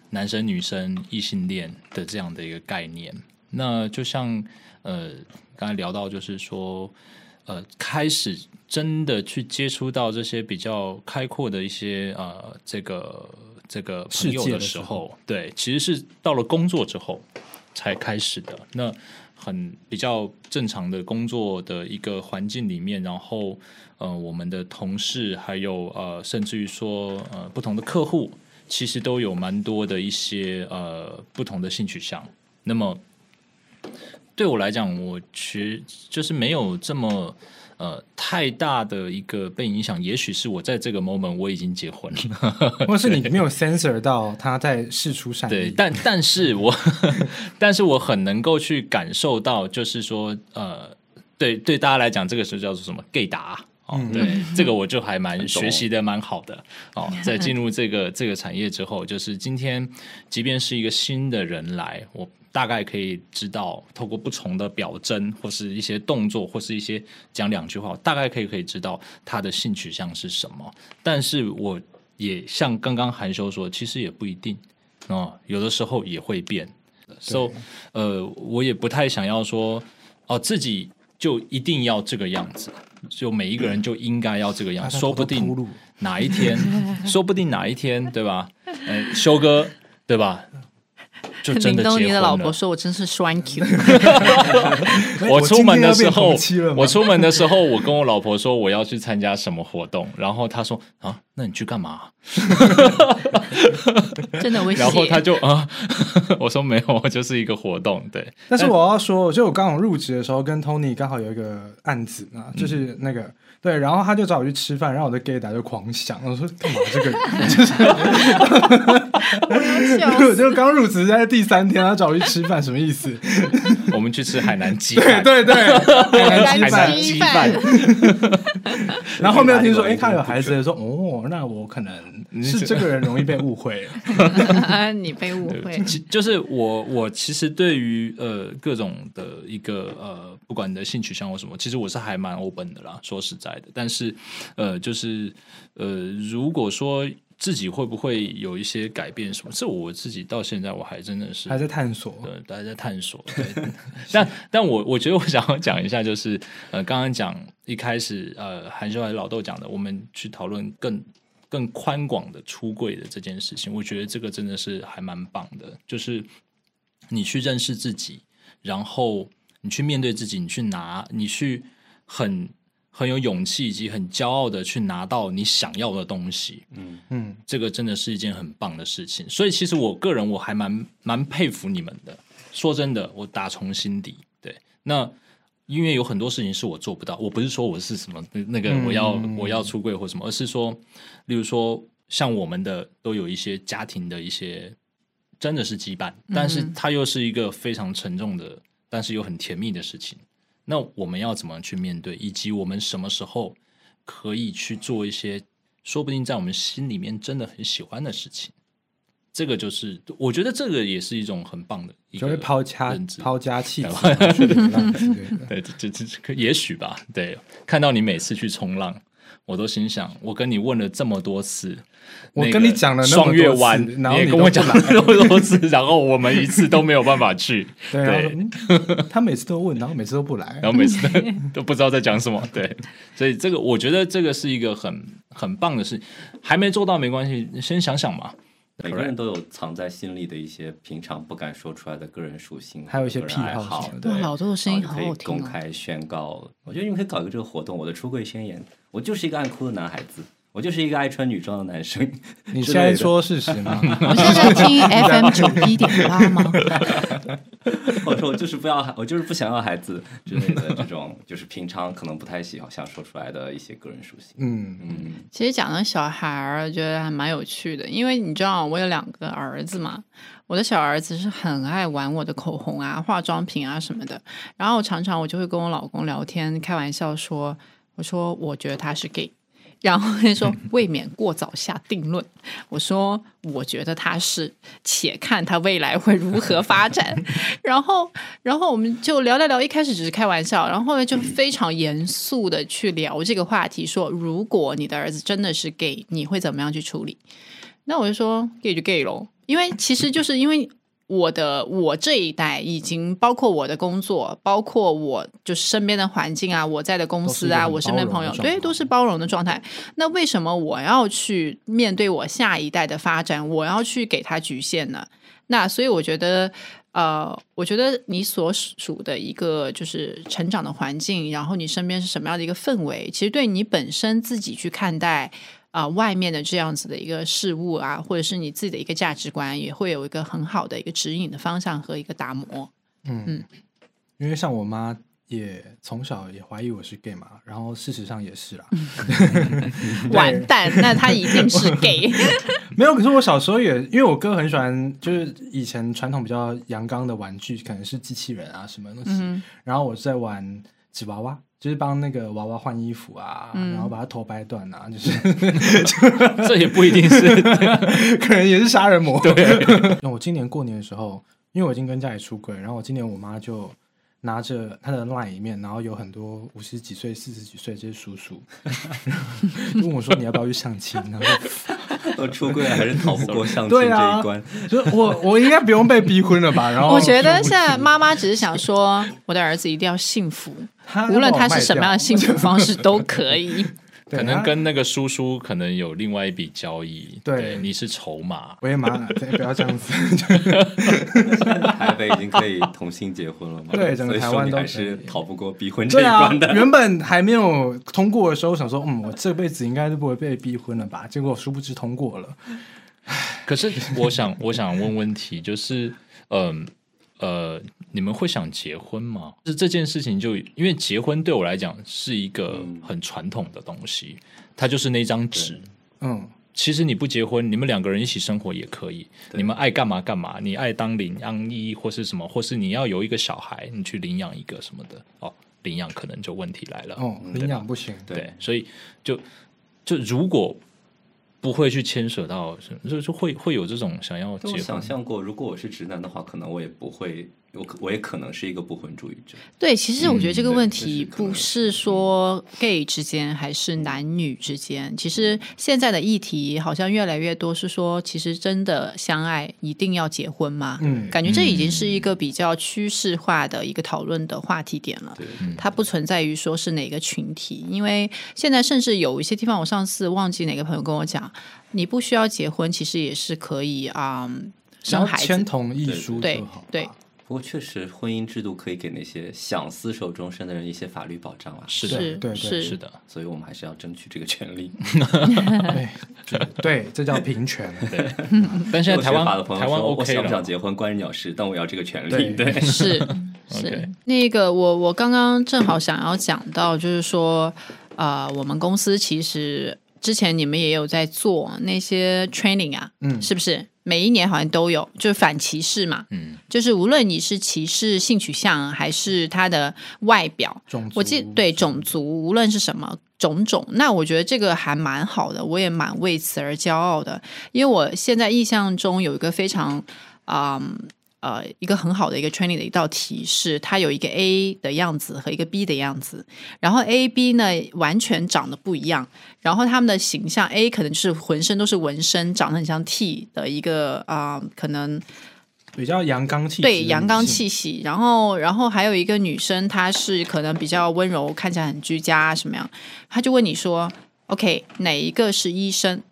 男生女生异性恋的这样的一个概念。那就像呃刚才聊到，就是说呃开始真的去接触到这些比较开阔的一些呃这个这个朋友世界的的时候，对，其实是到了工作之后才开始的。那很比较正常的工作的一个环境里面，然后呃，我们的同事还有呃，甚至于说呃，不同的客户，其实都有蛮多的一些呃不同的性取向。那么对我来讲，我其实就是没有这么呃太大的一个被影响。也许是我在这个 moment 我已经结婚了，或是你没有 censor 到他在试出善对，意？但但是我 但是我很能够去感受到，就是说呃，对对大家来讲，这个是叫做什么 gay 达。哦，对，这个我就还蛮学习的蛮好的哦。在进入这个 这个产业之后，就是今天，即便是一个新的人来，我大概可以知道，透过不同的表征或是一些动作，或是一些讲两句话，大概可以可以知道他的性取向是什么。但是我也像刚刚韩修说，其实也不一定哦，有的时候也会变。so 呃，我也不太想要说哦，自己就一定要这个样子，就每一个人就应该要这个样说不定哪一天，说不定哪一天，对吧？呃，修哥，对吧？就真的 林东尼的结婚了。老婆说：“我真是栓 Q。我出门的时候我出门的时候，我跟我老婆说我要去参加什么活动，然后她说啊，那你去干嘛？” 真的危险。然后她就啊，我说没有，就是一个活动，对。但是我要说，就我刚好入职的时候，跟 Tony 刚好有一个案子啊，就是那个、对，然后他就找我去吃饭，然后我的 gay 打就狂想，我说干嘛这个人？就是 就刚入职在第三天，他找我去吃饭，什么意思？我们去吃海南鸡对饭，对对，海海南鸡饭。鸡饭然后后面又听说，哎，他有孩子，说哦，那我可能是这个人容易被误会。你被误会。就是我我其实对于呃各种的一个呃不管你的性取向或什么，其实我是还蛮 open 的啦，说实在的。但是呃就是呃如果说自己会不会有一些改变什么，这我自己到现在我还真的是还在探索，对，还在探索。对，但但我我觉得我想要讲一下，就是呃，刚刚讲一开始呃，韩秀还是老豆讲的，我们去讨论更更宽广的出柜的这件事情，我觉得这个真的是还蛮棒的，就是你去认识自己，然后你去面对自己，你去拿，你去很很有勇气以及很骄傲的去拿到你想要的东西。嗯，嗯，这个真的是一件很棒的事情。所以其实我个人我还蛮蛮佩服你们的。说真的，我打从心底对。那因为有很多事情是我做不到，我不是说我是什么那个嗯我要、嗯我要出柜或什么，而是说，例如说像我们的都有一些家庭的一些真的是羁绊，但是它又是一个非常沉重的，但是又很甜蜜的事情。那我们要怎么去面对，以及我们什么时候可以去做一些说不定在我们心里面真的很喜欢的事情？这个就是我觉得这个也是一种很棒的一个就是抛家抛家弃子。对，这这这可也许吧。对，看到你每次去冲浪，我都心想，我跟你问了这么多次，我跟你讲了双月湾，然后你也跟我讲了那么多次，然后我们一次都没有办法去，对，他每次都问，然后每次都不来。然后每次都 都不知道在讲什么。对，所以这个我觉得这个是一个很很棒的事，还没做到没关系，先想想嘛。每个人都有藏在心里的一些平常不敢说出来的个人属性，还有一些癖好对，老周的声音好好听哦。你可以公开宣告。我觉得你们可以搞一个这个活动，我的出柜宣言，我就是一个爱哭的男孩子，我就是一个爱穿女装的男生。你现在说事实吗？我现在在听 FM 九一点八吗？我说我就是不要孩，我就是不想要孩子之类的这种，就是平常可能不太喜欢想说出来的一些个人属性。嗯，嗯，其实讲到小孩儿，觉得还蛮有趣的，因为你知道我有两个儿子嘛，我的小儿子是很爱玩我的口红啊、化妆品啊什么的，然后常常我就会跟我老公聊天，开玩笑说，我说我觉得他是 gay。然后他说未免过早下定论，我说我觉得他是，且看他未来会如何发展。然后，然后我们就聊聊聊，一开始只是开玩笑，然后后来就非常严肃的去聊这个话题，说如果你的儿子真的是 gay，你会怎么样去处理？那我就说 gay 就 gay 咯，因为其实就是因为我的我这一代已经包括我的工作，包括我就是身边的环境啊，我在的公司啊，我身边朋友，对，都是包容的状态。那为什么我要去面对我下一代的发展，我要去给他局限呢？那所以我觉得，呃，我觉得你所属的一个就是成长的环境，然后你身边是什么样的一个氛围，其实对你本身自己去看待啊、外面的这样子的一个事物啊，或者是你自己的一个价值观，也会有一个很好的一个指引的方向和一个打磨。嗯嗯因为像我妈也从小也怀疑我是 gay 嘛，然后事实上也是啦。完蛋，那他一定是 gay。没有，可是我小时候也，因为我哥很喜欢，就是以前传统比较阳刚的玩具，可能是机器人啊什么东西。然后我是在玩纸娃娃，就是帮那个娃娃换衣服啊，然后把他头掰断啊，就是 这也不一定是 可能也是杀人魔。对，那我今年过年的时候，因为我已经跟家里出轨，然后我今年我妈就拿着他的 line 里面，然后有很多五十几岁、四十几岁这些叔叔，问我说你要不要去相亲？然 后都出柜了还是逃不过相亲这对啊一关。就我我应该不用被逼婚了吧？然后我觉得现在妈妈只是想说，我的儿子一定要幸福，无论他是什么样的幸福方式都可以。对可能跟那个叔叔可能有另外一笔交易，对你是筹码，我也蛮对不要这样子，台北已经可以同性结婚了吗？对整个所以台湾都还是逃不过逼婚这一关的。，原本还没有通过的时候，想说嗯，我这辈子应该都不会被逼婚了吧？结果殊不知通过了。可是我想，我想问问题，就是，嗯呃你们会想结婚吗？是这件事情就因为结婚对我来讲是一个嗯很传统的东西，它就是那张纸。嗯，其实你不结婚，你们两个人一起生活也可以，你们爱干嘛干嘛，你爱当领养一或是什么，或是你要有一个小孩，你去领养一个什么的，哦，领养可能就问题来了。哦，领养不行。对对，所以就就如果不会去牵扯到，就就会会有这种想要结婚。想象过，如果我是直男的话，可能我也不会，我我也可能是一个不婚主义者。对，其实我觉得这个问题不是说 gay 之间还是男女之间，其实现在的议题好像越来越多是说，其实真的相爱一定要结婚吗？嗯感觉这已经是一个比较趋势化的一个讨论的话题点了。对，它不存在于说是哪个群体，因为现在甚至有一些地方，我上次忘记哪个朋友跟我讲，你不需要结婚，其实也是可以啊、生孩子。签同意书对就好。对不过确实，婚姻制度可以给那些想厮守终身的人一些法律保障啊，是的，是对对是。是的，所以我们还是要争取这个权利。对对对，这叫平权。但现在台湾法的朋友台湾说我想不想，结婚关人鸟事，但我要这个权利。对。对，是是。那个我我刚刚正好想要讲到，就是说，呃，我们公司其实之前你们也有在做那些 training 啊，嗯是不是？每一年好像都有，就是反歧视嘛，嗯，就是无论你是歧视性取向还是他的外表，种族我记对种族，无论是什么种种，那我觉得这个还蛮好的，我也蛮为此而骄傲的，因为我现在印象中有一个非常啊。呃，一个很好的一个 training 的一道题是，它有一个 A 的样子和一个 B 的样子，然后 A、B 呢完全长得不一样，然后他们的形象 A 可能就是浑身都是纹身，长得很像 T 的一个啊、可能比较阳刚气对阳刚气息，然后然后还有一个女生，她是可能比较温柔，看起来很居家什么样，她就问你说：“OK，哪一个是医生？”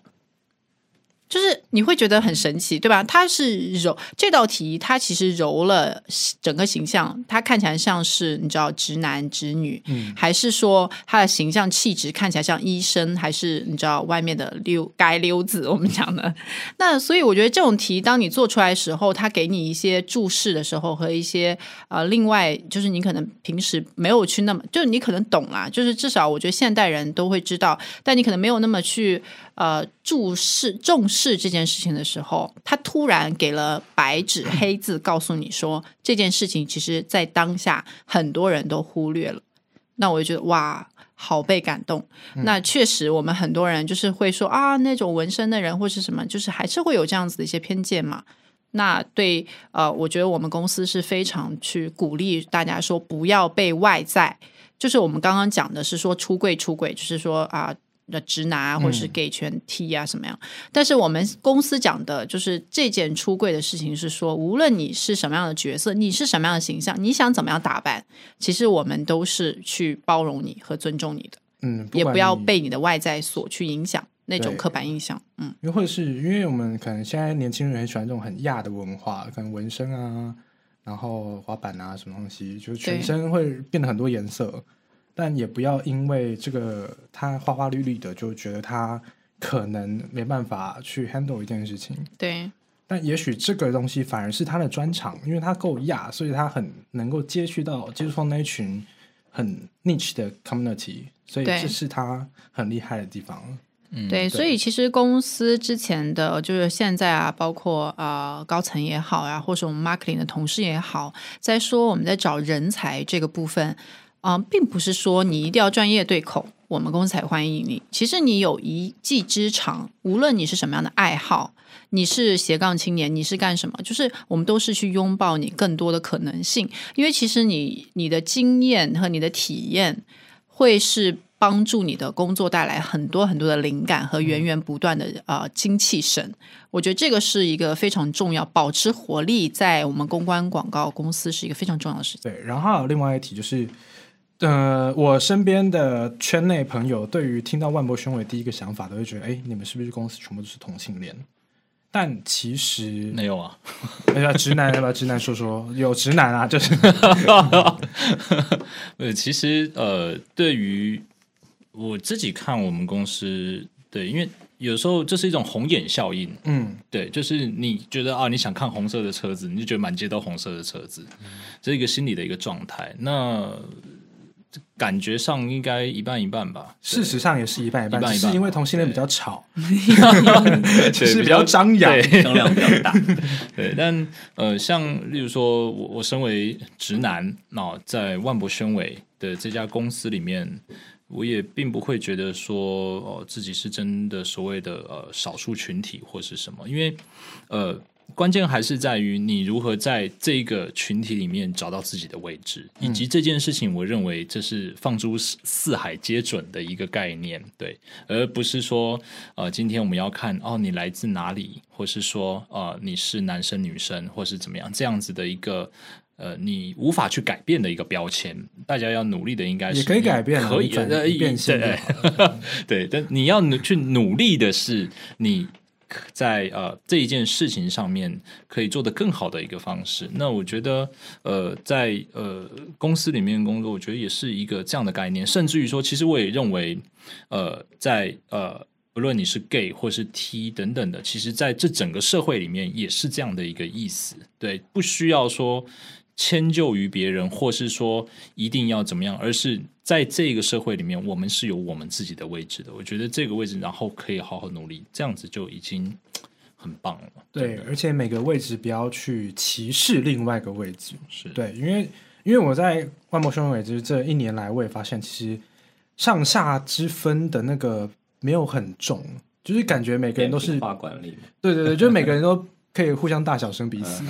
就是你会觉得很神奇，对吧？它是揉这道题，它其实揉了整个形象，它看起来像是你知道直男直女，嗯还是说他的形象气质看起来像医生，还是你知道外面的溜街溜子？我们讲的那，所以我觉得这种题，当你做出来的时候，他给你一些注释的时候和一些呃，另外就是你可能平时没有去那么，就是你可能懂啦，就是至少我觉得现代人都会知道，但你可能没有那么去呃注视重视这件事情的时候，他突然给了白纸黑字告诉你说这件事情，其实在当下很多人都忽略了。那我就觉得哇，好被感动。那确实，我们很多人就是会说啊，那种纹身的人或是什么，就是还是会有这样子的一些偏见嘛。那对呃，我觉得我们公司是非常去鼓励大家说不要被外在，就是我们刚刚讲的是说出柜出柜，就是说啊。的直男啊，或者是 gay 圈 T 啊，什么样？但是我们公司讲的就是这件出柜的事情，是说无论你是什么样的角色，你是什么样的形象，你想怎么样打扮，其实我们都是去包容你和尊重你的，嗯，也不要被你的外在所去影响那种刻板印象。嗯，因为或者是因为我们可能现在年轻人很喜欢这种很亚的文化，可能纹身啊，然后滑板啊什么东西，就是全身会变得很多颜色，但也不要因为这个他花花绿绿的，就觉得他可能没办法去 handle 一件事情。对但也许这个东西反而是他的专长，因为他够亚，所以他很能够接触到接触到那一群很 niche 的 community，所以对这是他很厉害的地方。嗯，对，所以其实公司之前的就是现在啊，包括呃高层也好啊，或是我们 marketing 的同事也好，在说我们在找人才这个部分，啊、并不是说你一定要专业对口，我们公司才欢迎你。其实你有一技之长，无论你是什么样的爱好，你是斜杠青年，你是干什么，就是我们都是去拥抱你更多的可能性，因为其实你你的经验和你的体验会是帮助你的工作带来很多很多的灵感和源源不断的呃精气神。我觉得这个是一个非常重要，保持活力在我们公关广告公司是一个非常重要的事情。对，然后还有另外一题就是，呃，我身边的圈内朋友对于听到万博宣伟第一个想法都会觉得，哎，你们是不是公司全部都是同性恋？但其实，没有啊，哎呀，直男要不要直男说说？有直男啊，就是 呃，其实呃，对于我自己看我们公司，对，因为有时候这是一种红眼效应，嗯，对，就是你觉得啊，你想看红色的车子，你就觉得满街都红色的车子，这是一个心理的一个状态。那感觉上应该一半一半吧。事实上也是一半一半，一半一半只是因为同性恋比较吵，是比较张扬。对声量比较大。对，但呃，像例如说，我我身为直男，那、在万博宣伟的这家公司里面，我也并不会觉得说，哦、自己是真的所谓的呃少数群体或是什么，因为呃。关键还是在于你如何在这个群体里面找到自己的位置，以及这件事情，我认为这是放诸四四海皆准的一个概念，对，而不是说呃，今天我们要看哦，你来自哪里，或是说呃，你是男生女生，或是怎么样这样子的一个呃，你无法去改变的一个标签。大家要努力的应该是也可以改变啊可以你转呃你变性对 对，但你要努去努力的是你。在呃这一件事情上面可以做得更好的一个方式，那我觉得呃在呃公司里面工作，我觉得也是一个这样的概念，甚至于说，其实我也认为呃在呃不论你是 gay 或是 T 等等的，其实在这整个社会里面也是这样的一个意思，对，不需要说迁就于别人，或是说一定要怎么样，而是在这个社会里面，我们是有我们自己的位置的。我觉得这个位置，然后可以好好努力，这样子就已经很棒了。对而且每个位置不要去歧视另外一个位置。是对，因为因为我在万魔兄伟就是这一年来，我也发现其实上下之分的那个没有很重，就是感觉每个人都是化管理，对对对，就是每个人都可以互相大小声彼此。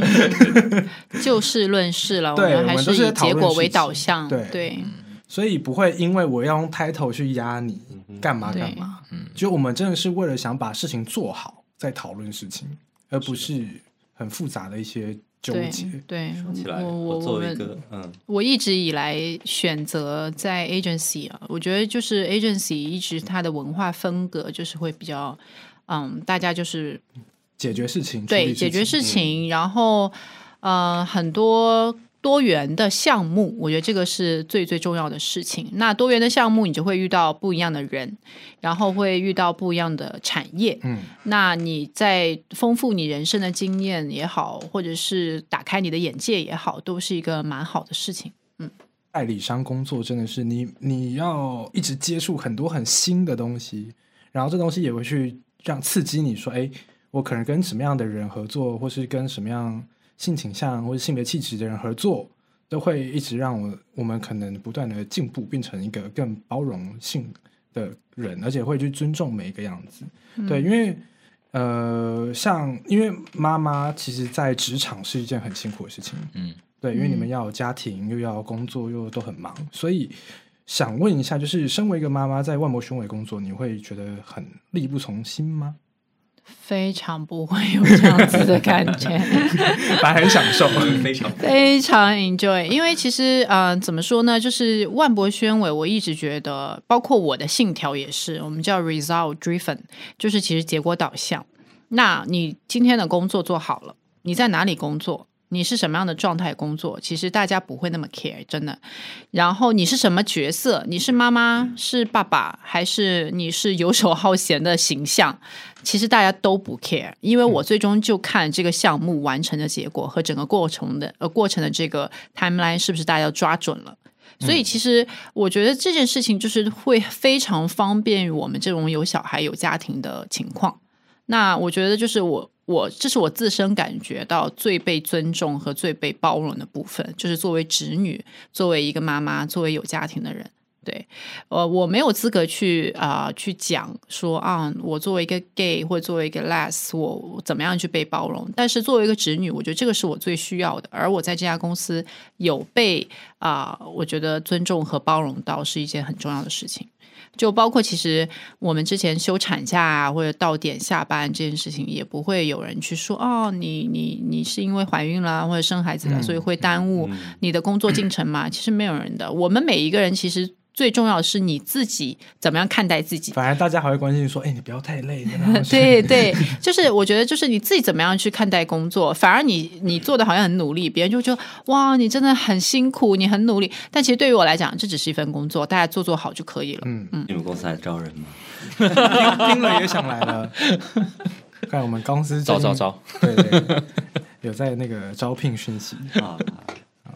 就事论事了，我对们还我们都是以结果为导向。对。对。所以不会因为我要用 title 去压你干嘛干嘛，就我们真的是为了想把事情做好，在讨论事情，而不是很复杂的一些纠对结。对，起来，我我我们作为一个嗯，我一直以来选择在 agency 啊，我觉得就是 agency 一直它的文化风格就是会比较嗯，大家就是解决事情，对解决事嗯情，然后呃很多多元的项目，我觉得这个是最最重要的事情。那多元的项目，你就会遇到不一样的人，然后会遇到不一样的产业。嗯，那你在丰富你人生的经验也好，或者是打开你的眼界也好，都是一个蛮好的事情。嗯代理商工作真的是你你要一直接触很多很新的东西，然后这东西也会去让刺激你说，哎，我可能跟什么样的人合作，或是跟什么样性倾向或者性别气质的人合作，都会一直让我我们可能不断的进步，变成一个更包容性的人，而且会去尊重每一个样子。对，因为呃，像因为妈妈其实在职场是一件很辛苦的事情，嗯，对，因为你们嗯要有家庭，又要工作，又都很忙，所以想问一下，就是身为一个妈妈，在万博雄伟工作，你会觉得很力不从心吗？非常不会有这样子的感觉。反正很享受。非常非常 enjoy，因为其实呃，怎么说呢，就是万博宣伟，我一直觉得，包括我的信条也是，我们叫 result driven，就是其实结果导向。那你今天的工作做好了，你在哪里工作？你是什么样的状态工作？其实大家不会那么 care，真的。然后你是什么角色？你是妈妈，是爸爸，还是你是游手好闲的形象？其实大家都不 care，因为我最终就看这个项目完成的结果和整个过程的呃过程的这个 timeline 是不是大家抓准了。所以其实我觉得这件事情就是会非常方便于我们这种有小孩有家庭的情况。那我觉得就是我我这是我自身感觉到最被尊重和最被包容的部分，就是作为侄女，作为一个妈妈，作为有家庭的人。对，呃，我没有资格去啊、去讲说啊，我作为一个 gay 或作为一个 less，我怎么样去被包容。但是作为一个侄女，我觉得这个是我最需要的。而我在这家公司有被啊、我觉得尊重和包容到是一件很重要的事情。就包括其实我们之前休产假啊，或者到点下班这件事情，也不会有人去说哦，你你你是因为怀孕了或者生孩子了，所以会耽误你的工作进程嘛？其实没有人的。我们每一个人其实最重要的是你自己怎么样看待自己。反而大家还会关心说，哎，你不要太累。对对，就是我觉得，就是你自己怎么样去看待工作，反而你你做的好像很努力，别人就觉得哇，你真的很辛苦，你很努力。但其实对于我来讲，这只是一份工作，大家做做好就可以了。嗯嗯，你们公司还招人吗？听听了也想来了。看我们公司招招，招，对对，有在那个招聘讯息，啊，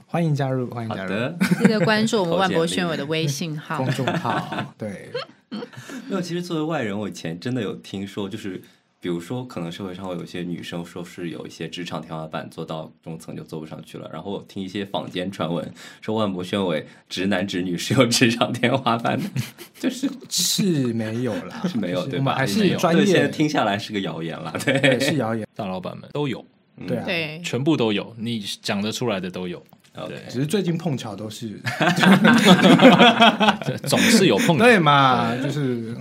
欢迎加入，欢迎加入。记得关注我们万博宣伟的微信号公。众号。对，没有，其实作为外人，我以前真的有听说，就是比如说，可能社会上会有一些女生说是有一些职场天花板，做到中层就做不上去了。然后我听一些坊间传闻，说万博宣伟直男直女是有职场天花板的，就是是没有啦，是没有对吧？还没有是专对，现在业，听下来是个谣言啦，对，对，是谣言，大老板们都有，对啊。对，全部都有，你讲得出来的都有。OK 对，只是最近碰巧都是 这总是有碰对嘛，就是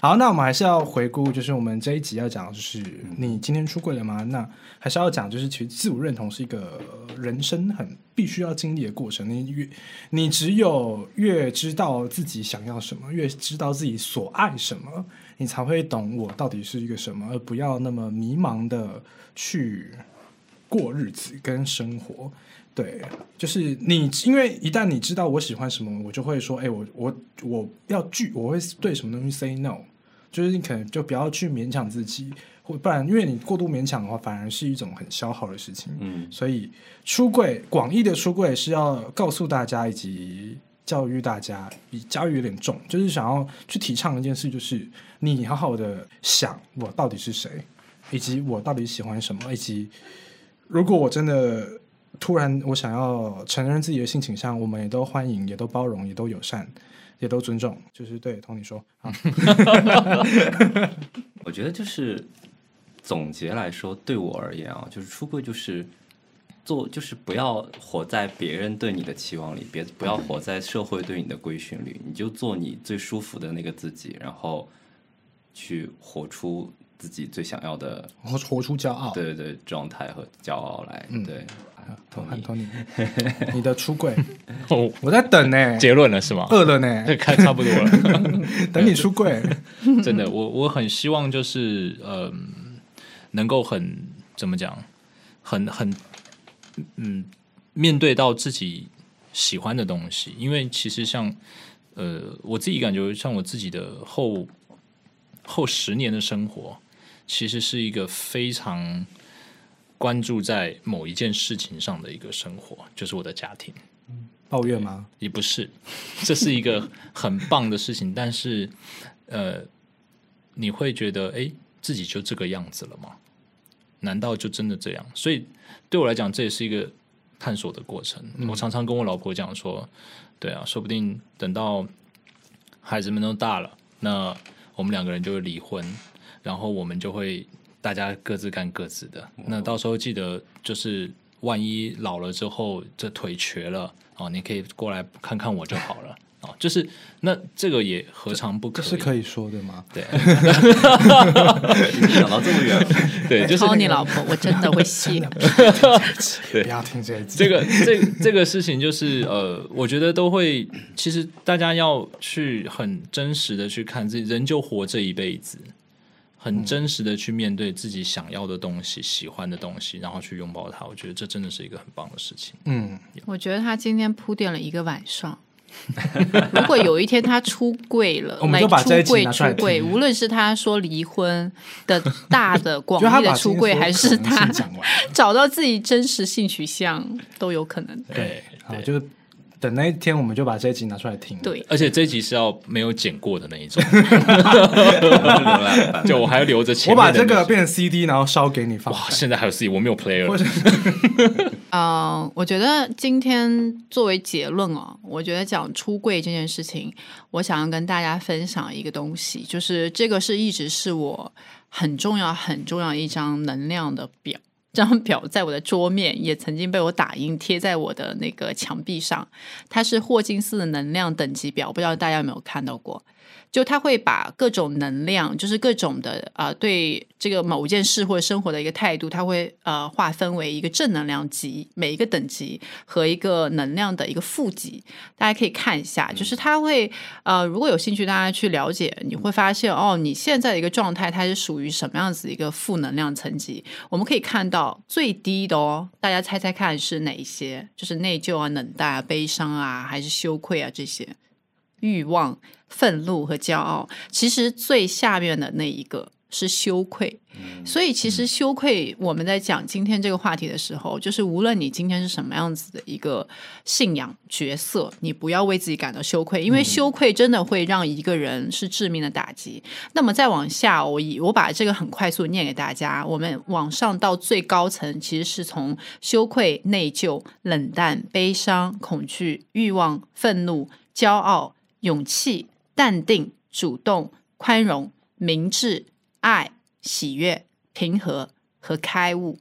好。那我们还是要回顾，就是我们这一集要讲，就是你今天出柜了吗？那还是要讲，就是其实自我认同是一个人生很必须要经历的过程。你越你只有越知道自己想要什么，越知道自己所爱什么，你才会懂我到底是一个什么，而不要那么迷茫的去过日子跟生活。对，就是你，因为一旦你知道我喜欢什么，我就会说，哎、我我我要拒，我会对什么东西 say no，就是你可能就不要去勉强自己，或不然，因为你过度勉强的话，反而是一种很消耗的事情。嗯，所以出柜，广义的出柜是要告诉大家以及教育大家，比教育有点重，就是想要去提倡一件事，就是你好好的想我到底是谁，以及我到底喜欢什么，以及如果我真的突然我想要承认自己的性倾向，我们也都欢迎，也都包容，也都友善，也都尊重。就是对，同你说啊，我觉得就是总结来说，对我而言啊，就是出柜就是做，就是不要活在别人对你的期望里，别不要活在社会对你的规训里，你就做你最舒服的那个自己，然后去活出自己最想要的，活活出骄傲。对对对，状态和骄傲来。嗯对，很 Tony，你的出柜，哦，我在等呢，结论了是吗？饿了呢，这看差不多了。等你出柜。真的，我我很希望就是呃，能够很怎么讲，很很嗯，面对到自己喜欢的东西，因为其实像呃，我自己感觉像我自己的后后十年的生活，其实是一个非常关注在某一件事情上的一个生活，就是我的家庭。抱怨吗？也不是，这是一个很棒的事情，但是呃，你会觉得，哎，自己就这个样子了吗？难道就真的这样？所以对我来讲，这也是一个探索的过程。我常常跟我老婆讲说，对啊，说不定等到孩子们都大了，那我们两个人就会离婚，然后我们就会大家各自干各自的。那到时候记得，就是万一老了之后这腿瘸了哦，你可以过来看看我就好了 哦。就是那这个也何尝不可以？这是可以说的吗？对已经 想到这么远，对，就是抄你老婆，我真的会谢。对不要听这一集。这个这这个事情就是呃，我觉得都会，其实大家要去很真实的去看自己，人就活这一辈子，很真实的去面对自己想要的东西、喜欢的东西，然后去拥抱它。我觉得这真的是一个很棒的事情。嗯，我觉得他今天铺垫了一个晚上。如果有一天他出柜了，我们就把这一出柜拿出来出柜，无论是他说离婚的大的 广就他义的出柜，还是他，找到自己真实性取向，都有可能。对对，就是等那一天，我们就把这一集拿出来听。，对，而且这一集是要没有剪过的那一种，就我还要留着前我把这个变成 CD，然后烧给你放。哇，现在还有 CD，我没有 player，嗯呃，我觉得今天作为结论哦，我觉得讲出柜这件事情，我想要跟大家分享一个东西，就是这个是一直是我很重要很重要一张能量的表。这张表在我的桌面，也曾经被我打印贴在我的那个墙壁上。它是霍金斯的能量等级表，不知道大家有没有看到过？就他会把各种能量，就是各种的呃，对这个某件事或者生活的一个态度，他会呃划分为一个正能量级，每一个等级和一个能量的一个负级，大家可以看一下。就是他会呃，如果有兴趣，大家去了解，你会发现哦，你现在的一个状态，它是属于什么样子一个负能量层级？我们可以看到最低的哦，大家猜猜看是哪一些？就是内疚啊、冷淡啊、悲伤啊，还是羞愧啊这些？欲望、愤怒和骄傲，其实最下面的那一个是羞愧。所以，其实羞愧，我们在讲今天这个话题的时候，就是无论你今天是什么样子的一个信仰角色，你不要为自己感到羞愧，因为羞愧真的会让一个人是致命的打击。那么再往下，我以我把这个很快速念给大家。我们往上到最高层，其实是从羞愧、内疚、冷淡、悲伤、恐惧、欲望、愤怒、骄傲。勇气、淡定、主动、宽容、明智、爱、喜悦、平和和开悟。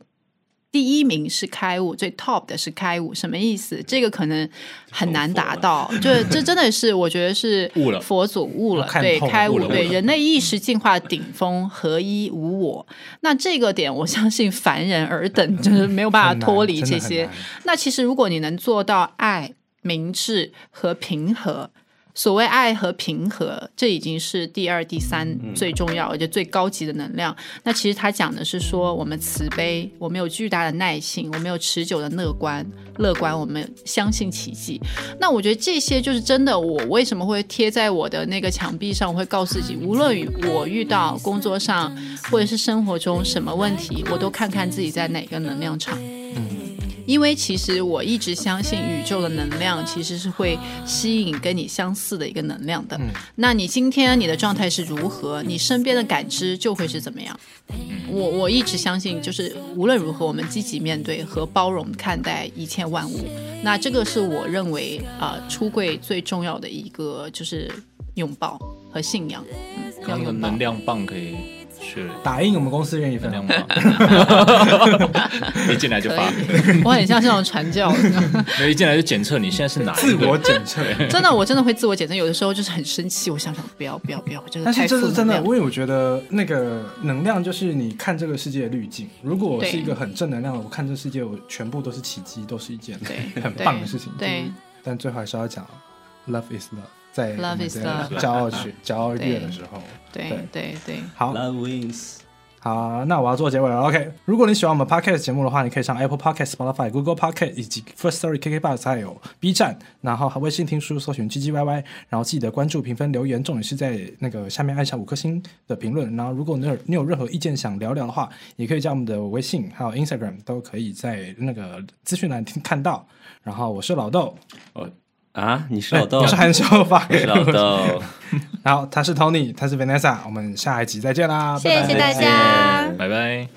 第一名是开悟，最 top 的是开悟，什么意思？这个可能很难达到，就这真的是我觉得是悟了佛祖悟了，看对，开悟对人类意识进化顶峰，合一无我。那这个点，我相信凡人尔等就是没有办法脱离这些。那其实如果你能做到爱、明智和平和。所谓爱和平和，这已经是第二、第三最重要而且最高级的能量。那其实他讲的是说，我们慈悲，我们有巨大的耐性，我们有持久的乐观，乐观，我们相信奇迹。那我觉得这些就是真的。我为什么会贴在我的那个墙壁上？我会告诉自己，无论我遇到工作上或者是生活中什么问题，我都看看自己在哪个能量场。因为其实我一直相信宇宙的能量其实是会吸引跟你相似的一个能量的。那你今天你的状态是如何，你身边的感知就会是怎么样。我我一直相信，就是无论如何，我们积极面对和包容看待一切万物。那这个是我认为啊、呃出柜最重要的一个就是拥抱和信仰。刚刚拥抱能。量棒可以是。打印我们公司愿意分。能。量棒，一进来就发，我很像是那种传教。的，没有一进来就检测你现在是哪自我检测，真的，我真的会自我检测，有的时候就是很生气，我想想不要不要不要，真的但是这是真的，因为我觉得那个能量就是你看这个世界的滤镜。如果我是一个很正能量的，我看这世界，我全部都是奇迹，都是一件很棒的事情。对。但最后还是要讲，love is love，在 Love 骄傲曲、骄傲月的时候。对对对对，好，Love wins。好，那我要做结尾了。OK，如果你喜欢我们 Podcast 节目的话，你可以上 Apple Podcast、Spotify、Google Podcast 以及 First Story、KKBox 还有 B 站，然后微信听书搜寻 GGYY，然后记得关注、评分、留言，重点是在那个下面按下五颗星的评论。然后如果你有你有任何意见想聊聊的话，也可以加我们的微信还有 Instagram，都可以在那个资讯栏听看到。然后我是老豆，哦啊，你是老豆，我是韩秀发我是老豆，然后他是 Tony，他是 Vanessa，我们下一集再见啦，拜拜。谢谢大家。拜拜。